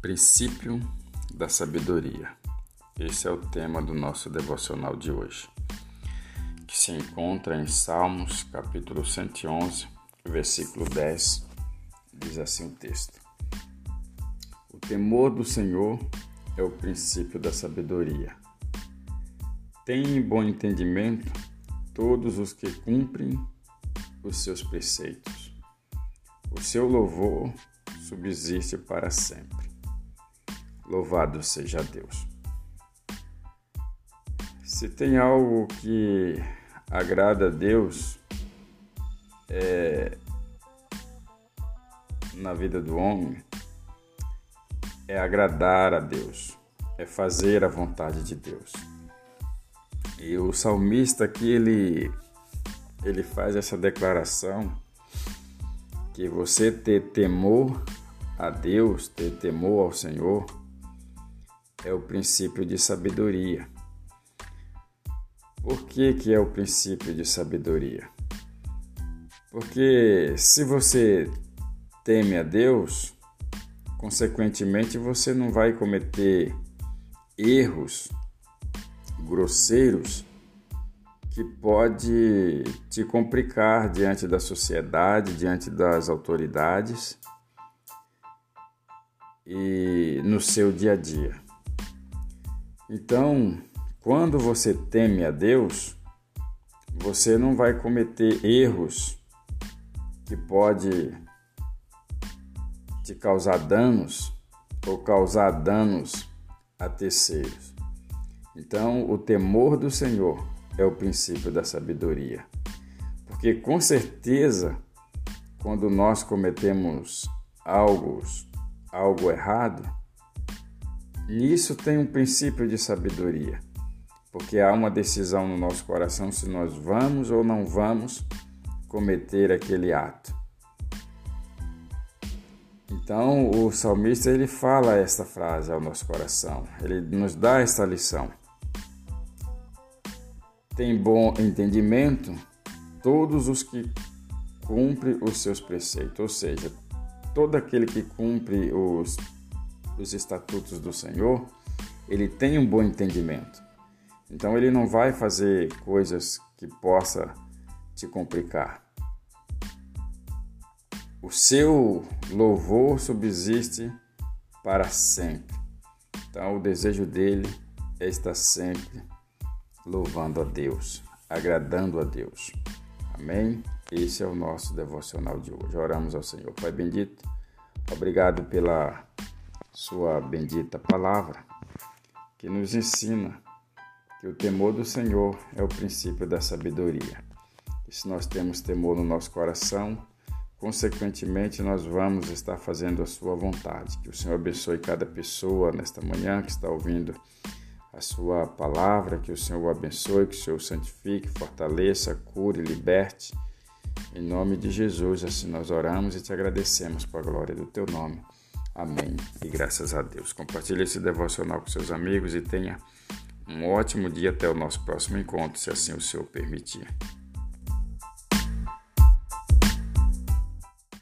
Princípio da sabedoria. Esse é o tema do nosso devocional de hoje, que se encontra em Salmos, capítulo 111, versículo 10. Diz assim o texto: O temor do Senhor é o princípio da sabedoria. Tem bom entendimento todos os que cumprem os seus preceitos. O seu louvor subsiste para sempre. Louvado seja Deus. Se tem algo que agrada a Deus é, na vida do homem, é agradar a Deus, é fazer a vontade de Deus. E o salmista aqui ele ele faz essa declaração que você ter temor a Deus, ter temor ao Senhor, é o princípio de sabedoria. Por que, que é o princípio de sabedoria? Porque se você teme a Deus, consequentemente você não vai cometer erros grosseiros que pode te complicar diante da sociedade, diante das autoridades e no seu dia a dia. Então, quando você teme a Deus, você não vai cometer erros que pode te causar danos ou causar danos a terceiros. Então, o temor do Senhor é o princípio da sabedoria. Porque com certeza, quando nós cometemos algo, algo errado, Nisso tem um princípio de sabedoria, porque há uma decisão no nosso coração se nós vamos ou não vamos cometer aquele ato. Então, o salmista ele fala esta frase ao nosso coração, ele nos dá esta lição. Tem bom entendimento todos os que cumprem os seus preceitos, ou seja, todo aquele que cumpre os os estatutos do Senhor, ele tem um bom entendimento. Então ele não vai fazer coisas que possa te complicar. O seu louvor subsiste para sempre. Então o desejo dele é estar sempre louvando a Deus, agradando a Deus. Amém? Esse é o nosso devocional de hoje. Oramos ao Senhor. Pai bendito, obrigado pela sua bendita palavra, que nos ensina que o temor do Senhor é o princípio da sabedoria. E se nós temos temor no nosso coração, consequentemente nós vamos estar fazendo a sua vontade. Que o Senhor abençoe cada pessoa nesta manhã que está ouvindo a sua palavra, que o Senhor o abençoe, que o Senhor o santifique, fortaleça, cure, liberte. Em nome de Jesus, assim nós oramos e te agradecemos por a glória do teu nome. Amém. E graças a Deus. Compartilhe esse devocional com seus amigos e tenha um ótimo dia até o nosso próximo encontro, se assim o Senhor permitir.